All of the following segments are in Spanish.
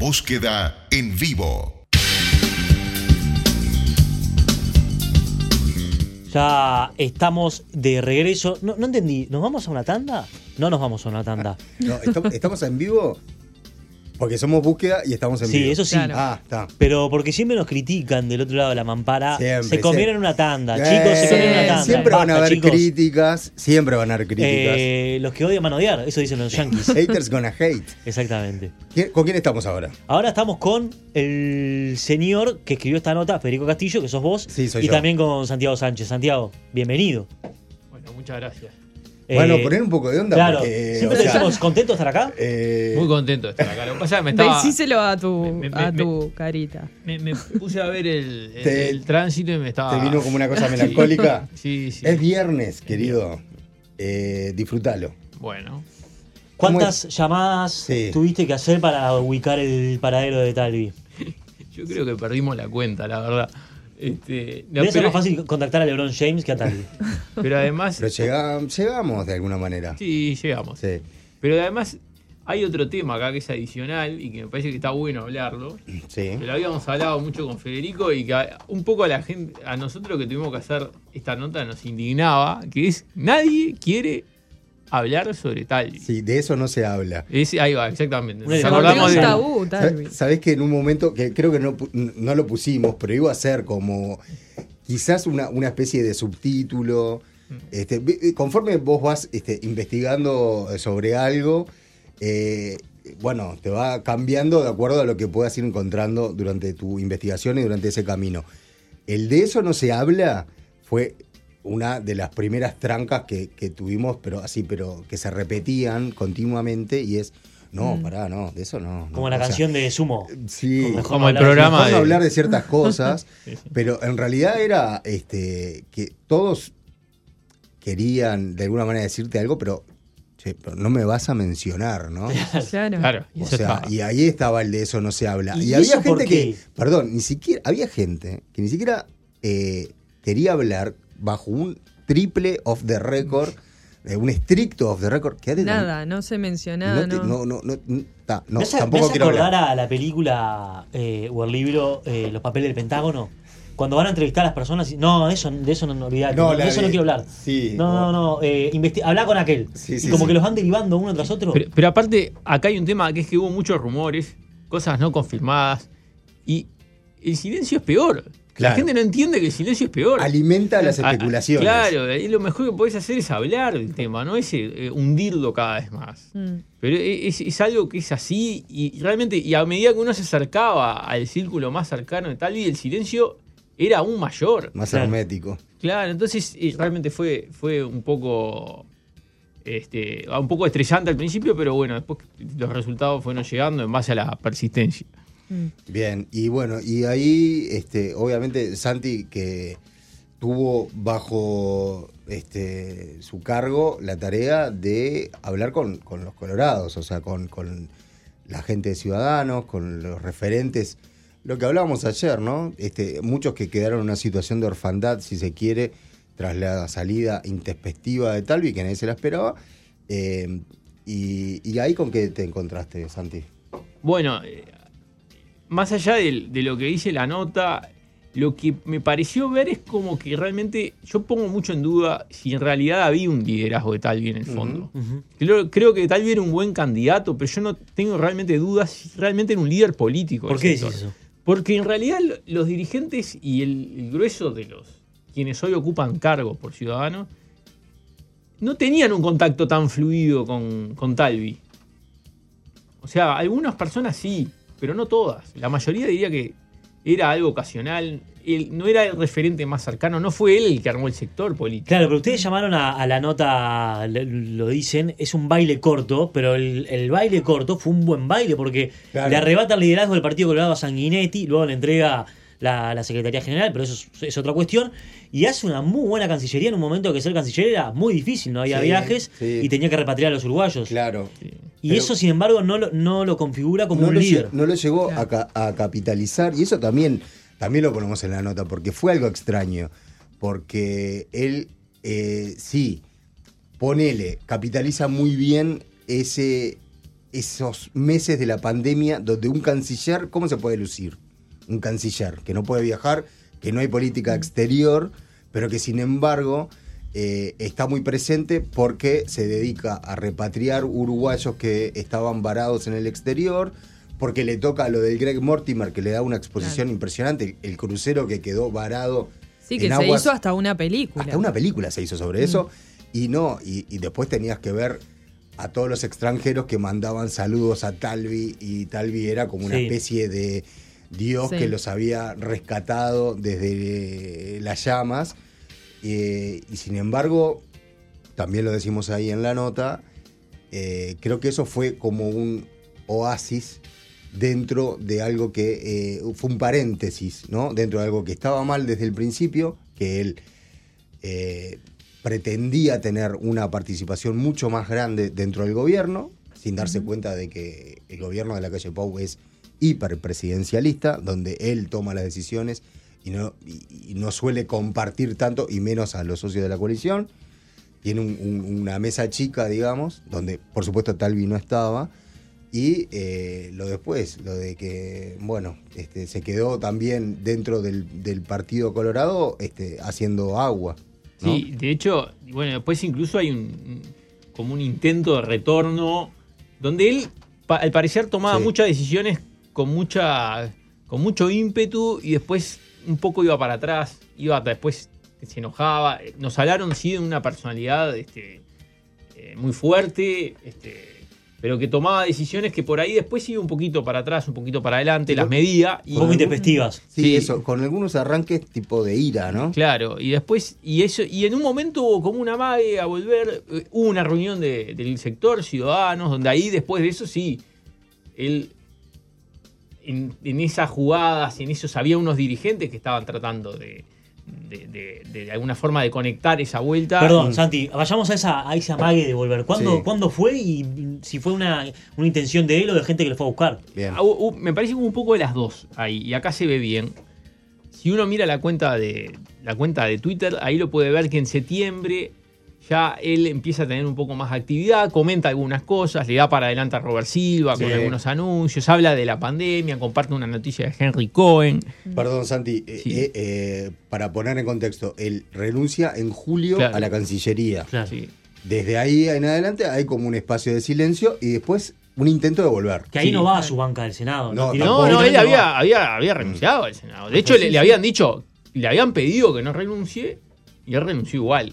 Búsqueda en vivo. Ya estamos de regreso. No, no entendí, ¿nos vamos a una tanda? No nos vamos a una tanda. No, ¿estamos, estamos en vivo? Porque somos búsqueda y estamos en Sí, vivo. eso sí. Claro. Ah, está. Pero porque siempre nos critican del otro lado de la mampara. Siempre, se comieron siempre. una tanda, Eh, chicos, se comieron una tanda. Siempre van a haber chicos. críticas. Siempre van a haber críticas. Eh, los que odian van a odiar, eso dicen los yankees. Haters gonna hate. Exactamente. ¿Quién- ¿Con quién estamos ahora? Ahora estamos con el señor que escribió esta nota, Federico Castillo, que sos vos. Sí, soy y yo. también con Santiago Sánchez. Santiago, bienvenido. Bueno, muchas gracias. Bueno, Eh, poner un poco de onda Claro, porque. siempre te sea, decimos contentos de estar acá. eh, Muy contento de estar acá. Lo que pasa es que me estaba. Decíselo a tu, me- me- a me- tu carita. Me, me puse a ver el, el- Te- el tránsito y me estaba. ¿Te vino como una cosa melancólica? Sí, sí. Es viernes, querido. Eh, disfrútalo. Bueno. ¿Cuántas llamadas Sí. tuviste que hacer para ubicar el paradero de Talvi? Yo creo que perdimos la cuenta, la verdad. Este, no, Debe ser pero, más fácil contactar a LeBron James que a Talvi. pero además. Pero llega- llegamos de alguna manera. Sí, llegamos. Sí. Pero además hay otro tema acá que es adicional y que me parece que está bueno hablarlo. Sí. Que lo habíamos hablado mucho con Federico y que a- un poco a la gente, a nosotros que tuvimos que hacer esta nota nos indignaba, que es nadie quiere hablar sobre tal. Sí, de eso no se habla. Es- ahí va, exactamente. Nos se Se volvió acordamos un de. tabú, Sabés que en un momento, que creo que no, no lo pusimos, pero iba a ser como quizás una, una especie de subtítulo. Este, vi- conforme vos vas este, investigando sobre algo, eh, bueno, te va cambiando de acuerdo a lo que puedas ir encontrando durante tu investigación y durante ese camino. El de eso no se habla fue una de las primeras trancas que, que tuvimos, pero así, pero que se repetían continuamente y es, no, pará, no, de eso no. no. Como la sea, canción de Sumo. Sí, Como el programa de- hablar de ciertas cosas, pero en realidad era este que todos querían de alguna manera decirte algo, pero, che, pero no me vas a mencionar, ¿no? Claro. Claro, y O eso sea, estaba. y ahí estaba el de eso no se habla. ¿Y Y, había gente que, perdón, ni siquiera, había gente que ni siquiera eh, quería hablar bajo un triple off the record, eh, un estricto off the record. Nada, no se mencionaba. no, te- No, no, no, no, no, ta, no, me hace, me tampoco hace quiero acordar hablar. a la película eh, o el libro eh, Los papeles del Pentágono. Cuando van a entrevistar a las personas y no, de eso, de eso no, no olvidate, No, de eso de- no quiero hablar. sí, no, no, no, eh, investi- habla con aquel. Sí, y sí, como sí. que los van derivando uno tras otro. Pero, pero aparte, acá hay un tema que es que hubo muchos rumores, cosas no confirmadas, y el silencio es peor. Claro. La gente no entiende que el silencio es peor. Alimenta las Ah, ah, especulaciones. Claro, ahí lo mejor que podés hacer es hablar del tema, no es eh, hundirlo cada vez más. Mm. Pero es, es algo que es así y realmente, y a medida que uno se acercaba al círculo más cercano de tal, y el silencio era aún mayor. Más Claro. hermético. Claro, entonces eh, realmente fue, fue un poco este, un poco estrellante al principio, pero bueno, después los resultados fueron llegando en base a la persistencia. Mm. Bien, y bueno, y ahí, este, obviamente, Santi, que tuvo bajo este, su cargo la tarea de hablar con, los colorados, o sea, con, la gente de Ciudadanos, con los referentes. Lo que hablábamos ayer, ¿no? Este, muchos que quedaron en una situación de orfandad, si se quiere, tras la salida intempestiva de Talvi, que nadie se la esperaba. Eh, y, y ahí con qué te encontraste, Santi? Bueno, más allá de, lo que dice la nota, lo que me pareció ver es como que realmente yo pongo mucho en duda si en realidad había un liderazgo de Talvi en el fondo. Creo, creo que Talvi era un buen candidato, pero yo no tengo realmente dudas si realmente era un líder político. ¿Por qué sector. eso? Porque en realidad lo- los dirigentes y el, el grueso de los quienes hoy ocupan cargos por ciudadanos no tenían un contacto tan fluido con, con Talvi. O sea, algunas personas sí, pero no todas. La mayoría diría que era algo ocasional. Él no era el referente más cercano, no fue él el que armó el sector político. Claro, pero ustedes llamaron a, a la nota, le- lo dicen, es un baile corto, pero el, el baile corto fue un buen baile porque Claro. le arrebata el liderazgo del Partido Colorado a Sanguinetti, luego le entrega la, la Secretaría General, pero eso es, es otra cuestión, y hace una muy buena cancillería en un momento que ser canciller era muy difícil, no había Sí, viajes sí. y tenía que repatriar a los uruguayos. Claro. Y Pero- eso, sin embargo, no lo, no lo configura como no un lo, líder. no lo llegó Claro. a, ca- a capitalizar y eso también, también lo ponemos en la nota porque fue algo extraño. Porque él, eh, sí, ponele, capitaliza muy bien ese esos meses de la pandemia donde un canciller, ¿cómo se puede lucir? Un canciller que no puede viajar, que no hay política exterior, pero que sin embargo eh, está muy presente porque se dedica a repatriar uruguayos que estaban varados en el exterior, porque le toca lo del Greg Mortimer, que le da una exposición Claro. impresionante, el crucero que quedó varado. Sí, que en se aguas- hizo hasta una película. hasta una película se hizo sobre eso. Y no, y, y después tenías que ver a todos los extranjeros que mandaban saludos a Talvi y Talvi era como una Sí. especie de Dios Sí. que los había rescatado desde eh, las llamas. Eh, y sin embargo, también lo decimos ahí en la nota, eh, creo que eso fue como un oasis dentro de algo que eh, fue un paréntesis, ¿no? Dentro de algo que estaba mal desde el principio, que él pretendía tener una participación mucho más grande dentro del gobierno, sin darse cuenta de que el gobierno de la calle Pau es hiperpresidencialista, donde él toma las decisiones y no, y- y no suele compartir tanto, y menos a los socios de la coalición. Tiene un- un- una mesa chica, digamos, donde por supuesto Talvi no estaba. Y eh, lo después, lo de que, bueno, este, se quedó también dentro del, del Partido Colorado este, haciendo agua. ¿no? Sí, de hecho, bueno, después incluso hay un, como un intento de retorno donde él, al parecer, tomaba Sí. muchas decisiones con mucha con mucho ímpetu y después un poco iba para atrás, iba después se enojaba. Nos hablaron sí de una personalidad este, eh, muy fuerte, este, pero que tomaba decisiones que por ahí después iba un poquito para atrás, un poquito para adelante, las medía y Un poco intempestivas. Sí, Sí. eso, con algunos arranques tipo de ira, ¿no? Claro, y después, y eso, y en un momento hubo como una mague a volver, eh, hubo una reunión de- del sector Ciudadanos, donde ahí después de eso sí, él en, en esas jugadas, en esos había unos dirigentes que estaban tratando de, de, de- de alguna forma de conectar esa vuelta. Perdón, Santi, vayamos a esa, a esa mague de volver. ¿Cuándo, Sí. ¿cuándo fue y si fue una, una intención de él o de gente que lo fue a buscar? Bien. Ah, me parece un poco de las dos ahí, y acá se ve bien. Si uno mira la cuenta de la cuenta de Twitter, ahí lo puede ver que en septiembre ya él empieza a tener un poco más de actividad, comenta algunas cosas, le da para adelante a Robert Silva con Sí. algunos anuncios, habla de la pandemia, comparte una noticia de Henry Cohen. Perdón, Santi, eh, Sí. eh, eh, para poner en contexto, él renuncia en julio Claro. a la Cancillería. Claro. Sí. Desde ahí en adelante hay como un espacio de silencio y después un intento de volver. Que ahí Sí. no va a su banca del Senado. No, No, no, él no había, había, había renunciado al Senado. De hecho, le, le habían dicho, le habían pedido que no renuncie y él renunció igual.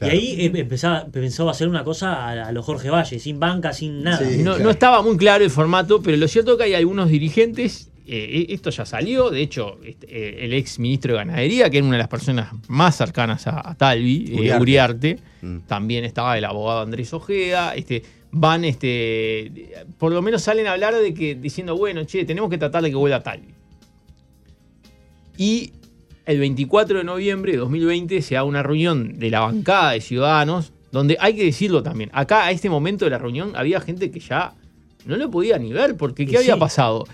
Y ahí em- empezaba, empezó a hacer una cosa a, a los Jorge Valle, sin banca, sin nada. Sí. No, claro. no estaba muy claro el formato, pero lo cierto es que hay algunos dirigentes, eh, esto ya salió, de hecho, este, eh, el ex ministro de Ganadería, que era una de las personas más cercanas a, a Talvi, eh, Uriarte. Uriarte, Mm. también estaba el abogado Andrés Ojeda, este, van, este, por lo menos salen a hablar de que, diciendo, bueno, che, tenemos que tratar de que vuelva Talvi. Y el 24 de noviembre de 2020 se da una reunión de la bancada de ciudadanos, donde hay que decirlo también, acá a este momento de la reunión había gente que ya no lo podía ni ver, porque ¿qué Y había sí. pasado?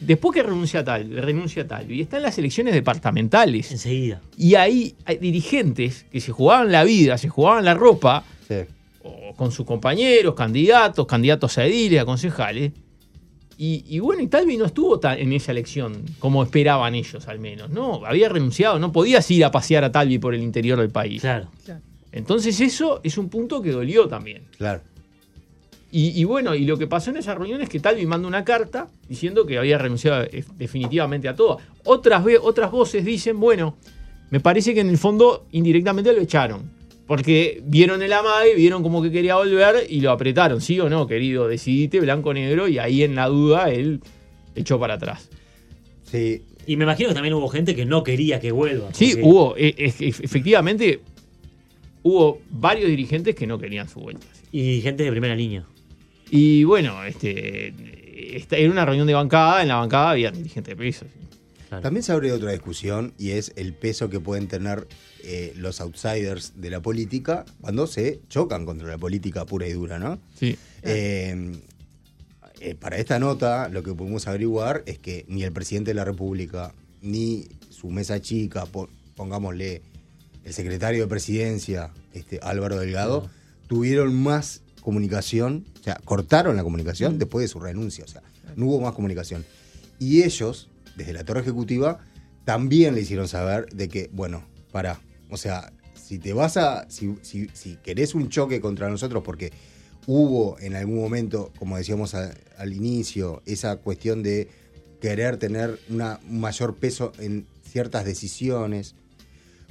Después que renuncia tal, renuncia tal, y están las elecciones departamentales, Enseguida. y ahí hay dirigentes que se jugaban la vida, se jugaban la ropa, Sí. o con sus compañeros, candidatos, candidatos a ediles, a concejales. Y, y bueno, y Talvi no estuvo en esa elección como esperaban ellos al menos, ¿no? Había renunciado, no podías ir a pasear a Talvi por el interior del país. Claro. Entonces eso es un punto que dolió también. Claro. Y, y bueno, y lo que pasó en esa reunión es que Talvi manda una carta diciendo que había renunciado eh, definitivamente a todo. Otras, otras voces dicen, bueno, me parece que en el fondo indirectamente lo echaron. Porque vieron el amague, vieron como que quería volver y lo apretaron. ¿Sí o no, querido? Decidite, blanco-negro. Y ahí en la duda él echó para atrás. Sí. Y me imagino que también hubo gente que no quería que vuelva. Sí, hubo, eh, eh, efectivamente, hubo varios dirigentes que no querían su vuelta. sí. Y gente de primera línea. Y bueno, este, esta- era una reunión de bancada, en la bancada había dirigentes de peso. Claro. También se abre otra discusión y es el peso que pueden tener eh, los outsiders de la política cuando se chocan contra la política pura y dura, ¿no? Sí. Eh, eh, para esta nota, lo que pudimos averiguar es que ni el presidente de la República, ni su mesa chica, po- pongámosle el secretario de presidencia, este, Álvaro Delgado, tuvieron más comunicación, o sea, cortaron la comunicación después de su renuncia, o sea, no hubo más comunicación. Y ellos, desde la torre ejecutiva, también le hicieron saber de que, bueno, para, o sea, si te vas a, si, si, si querés un choque contra nosotros, porque hubo en algún momento, como decíamos a- al inicio, esa cuestión de querer tener una, un mayor peso en ciertas decisiones,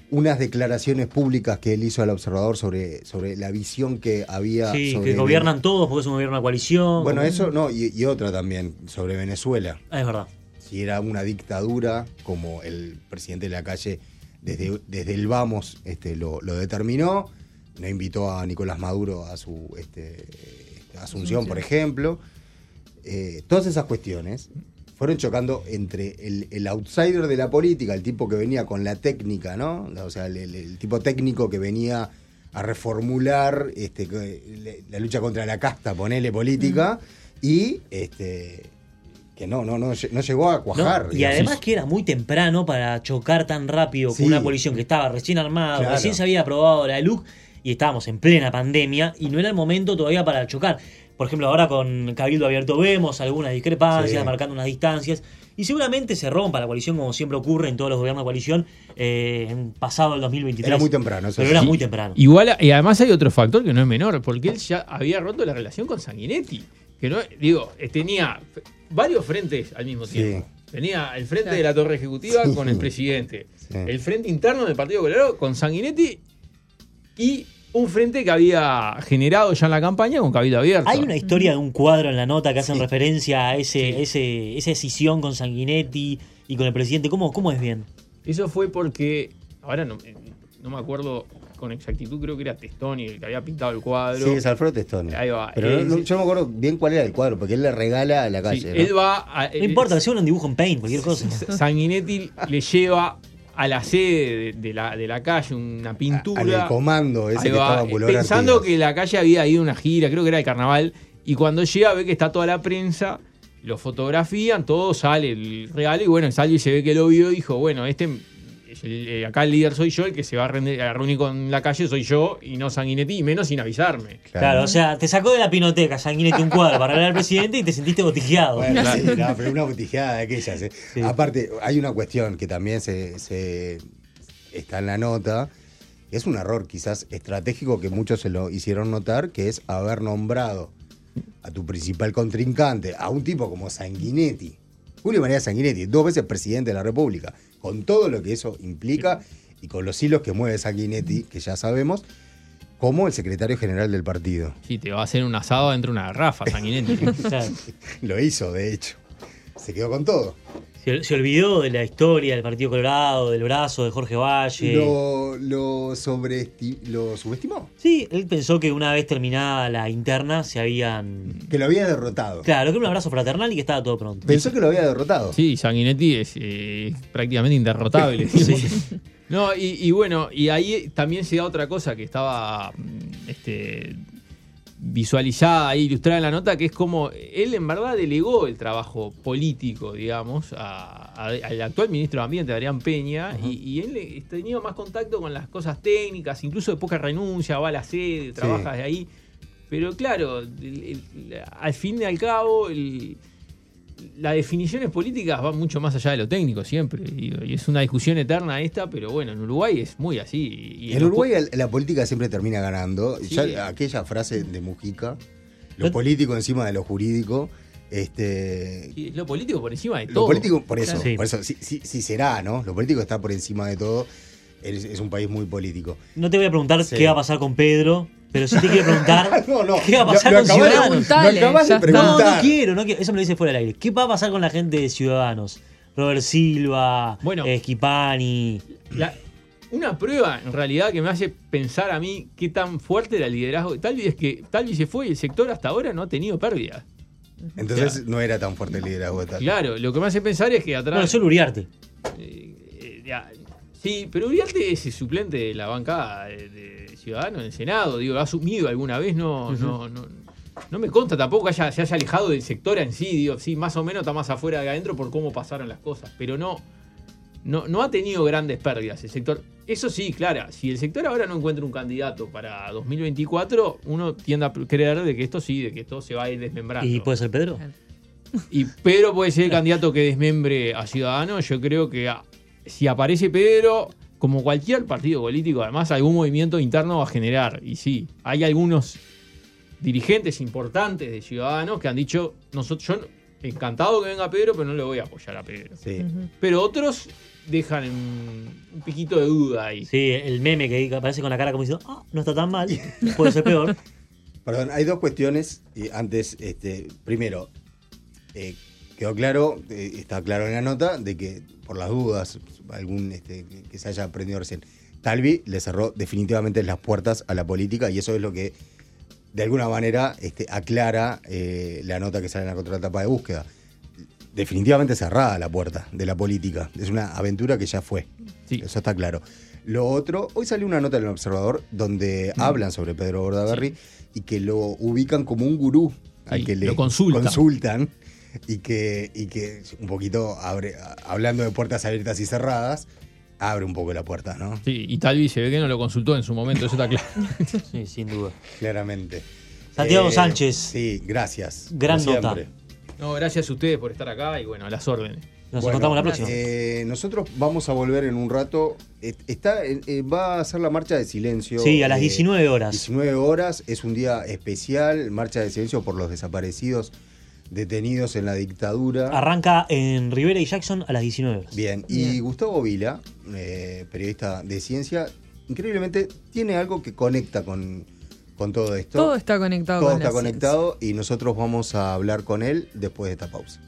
unas declaraciones públicas que él hizo al observador sobre, sobre la visión que había Sí, sobre que gobiernan todos porque es un gobierno de coalición. Bueno, eso no, y, y otra también, sobre Venezuela. Ah, es verdad. Si era una dictadura, como el presidente de la calle desde, desde el Vamos este, lo, lo determinó, no invitó a Nicolás Maduro a su este, Asunción, por ejemplo. Eh, todas esas cuestiones fueron chocando entre el, el outsider de la política, el tipo que venía con la técnica, ¿no? O sea, el, el- el tipo técnico que venía a reformular este, la lucha contra la casta, ponele política, y este que no, no, no, no llegó a ¿no? cuajar. Y digamos. además que era muy temprano para chocar tan rápido Sí. con una coalición que estaba recién armada, Claro. recién se había aprobado la LUC y estábamos en plena pandemia y no era el momento todavía para chocar. Por ejemplo, ahora con Cabildo Abierto vemos algunas discrepancias, Sí. marcando unas distancias. Y seguramente se rompa la coalición, como siempre ocurre en todos los gobiernos de coalición, eh, en pasado el 2023. Era muy temprano, eso Pero sí. era muy temprano. Igual, y además hay otro factor que no es menor, porque él ya había roto la relación con Sanguinetti. Que no, digo, tenía varios frentes al mismo Sí. tiempo. Tenía el frente de la Torre Ejecutiva Sí. con el presidente, Sí. el frente interno del Partido Colorado con Sanguinetti y un frente que había generado ya en la campaña con Cabildo Abierto. Hay una historia de un cuadro en la nota que hacen Sí. referencia a ese, Sí. ese, esa decisión con Sanguinetti y con el presidente. ¿Cómo, cómo es bien? Eso fue porque, ahora no, no me acuerdo con exactitud, creo que era Testoni el que había pintado el cuadro. Sí, es Alfredo Testoni. Ahí va. Pero Eh, no- no- sí. yo no me acuerdo bien cuál era el cuadro, porque él le regala a la Sí, calle. ¿no? él va a- No importa, que sea un dibujo en paint, cualquier cosa. Sanguinetti le lleva a la sede de, de la, de la calle una pintura. Al comando ese que va, estaba Boulevard pensando Artigas. que la calle había ido a una gira, creo que era de carnaval, y cuando llega ve que está toda la prensa, lo fotografían, todo sale el regalo, y bueno, sale y se ve que lo vio y dijo, bueno, este es el- eh, acá el líder soy yo, el que se va a reunir, a reunir con la calle soy yo, y no Sanguinetti, y menos sin avisarme. Claro, o sea, te sacó de la pinoteca Sanguinetti un cuadro para regalar al presidente y te sentiste botijeado. Bueno, Claro. sí, no, pero una botijeada de aquellas. ¿eh? Sí. Aparte, hay una cuestión que también se, se- está en la nota. Es un error quizás estratégico que muchos se lo hicieron notar, que es haber nombrado a tu principal contrincante, a un tipo como Sanguinetti, Julio María Sanguinetti, dos veces presidente de la República, con todo lo que eso implica y con los hilos que mueve Sanguinetti, que ya sabemos, como el secretario general del partido. Sí, te va a hacer un asado dentro de una garrafa, Sanguinetti. Lo hizo, de hecho. Se quedó con todo. Se, se olvidó de la historia del Partido Colorado, del brazo de Jorge Valle. Lo, lo, sobreesti- lo subestimó. Sí, él pensó que una vez terminada la interna se habían. Que lo había derrotado. Claro, que era un abrazo fraternal y que estaba todo pronto. Pensó que lo había derrotado. Sí, Sanguinetti es eh, prácticamente inderrotable. No, y, y bueno, y ahí también se da otra cosa que estaba mm, este, visualizada ahí, ilustrada en la nota, que es como él en verdad delegó el trabajo político, digamos, a- a- al actual ministro de Ambiente, Adrián Peña, y, y él tenía más contacto con las cosas técnicas, incluso después que renuncia, va a la sede, trabaja de ahí. Pero claro, el- el- al fin y al cabo, el- las definiciones políticas van mucho más allá de lo técnico siempre. Y, y es una discusión eterna esta, pero bueno, en Uruguay es muy así. Y En Uruguay la política siempre termina ganando. Sí. Ya aquella frase de Mujica, lo No- político encima de lo jurídico. Este, y lo político por encima de lo todo. político, por eso, Sí. por eso sí, sí- sí será, ¿no? Lo político está por encima de todo. Es, es un país muy político. No te voy a preguntar Sí. qué va a pasar con Pedro, pero sí te quiero preguntar No, no, qué va a pasar lo- con lo de- Ciudadanos. De. No, no quiero, no quiero. Eso me lo dice fuera del aire. ¿Qué va a pasar con la gente de Ciudadanos? Robert Silva, Bueno. eh, Schipani. La- una prueba, en realidad, que me hace pensar a mí qué tan fuerte era el liderazgo de Talvi es que Talvi se fue y el sector hasta ahora no ha tenido pérdida. Entonces no era tan fuerte el liderazgo de tal. Claro, lo que me hace pensar es que Bueno, atrás. solo Uriarte. eh, eh, ya, sí, pero Uriarte es el suplente de la bancada de, de Ciudadanos en el Senado. Digo, ¿ha asumido alguna vez? No, no, no. No me consta tampoco que haya, se haya alejado del sector en sí, digo, sí, más o menos está más afuera de adentro por cómo pasaron las cosas, pero no, no, no ha tenido grandes pérdidas el sector. Eso sí, claro, si el sector ahora no encuentra un candidato para 2024, uno tiende a creer de que esto sí, de que esto se va a ir desmembrando. ¿Y puede ser Pedro? Y Pedro puede ser el candidato que desmembre a Ciudadanos. Yo creo que ah, si aparece Pedro, como cualquier partido político, además algún movimiento interno va a generar. Y sí, hay algunos dirigentes importantes de Ciudadanos que han dicho, nosotros, yo encantado que venga Pedro, pero no le voy a apoyar a Pedro. Sí. Pero otros dejan un, un piquito de duda ahí. Sí, el meme que aparece con la cara como diciendo, ah, no está tan mal, puede ser peor. Perdón, hay dos cuestiones. Y antes, este, primero, eh, quedó claro, eh, está claro en la nota, de que por las dudas, algún este, que- se haya aprendido recién, Talvi le cerró definitivamente las puertas a la política y eso es lo que de alguna manera este, aclara eh, la nota que sale en la contratapa de búsqueda. Definitivamente cerrada la puerta de la política. Es una aventura que ya fue. Sí. Eso está claro. Lo otro, hoy salió una nota en el Observador donde Mm. hablan sobre Pedro Bordaberry y que lo ubican como un gurú al Sí, que le lo consultan. consultan y que, y que un poquito abre, hablando de puertas abiertas y cerradas, abre un poco la puerta, ¿no? Sí, y Talvi se ve que no lo consultó en su momento, eso está claro. Sí, sin duda. Claramente. Santiago Eh, Sánchez. Sí, gracias. Gran nota. siempre. No, gracias a ustedes por estar acá y bueno, a las órdenes. Nos Bueno, encontramos la próxima. eh, nosotros vamos a volver en un rato. Está, eh, va a ser la marcha de silencio. sí, a las eh, 19 horas. 19 horas, es un día especial, marcha de silencio por los desaparecidos detenidos en la dictadura. Arranca en Rivera y Jackson a las 19 horas. Bien, y Bien. Gustavo Vila, eh, periodista de ciencia, increíblemente tiene algo que conecta con, con todo esto. Todo está conectado Todo con está la ciencia. conectado y nosotros vamos a hablar con él después de esta pausa.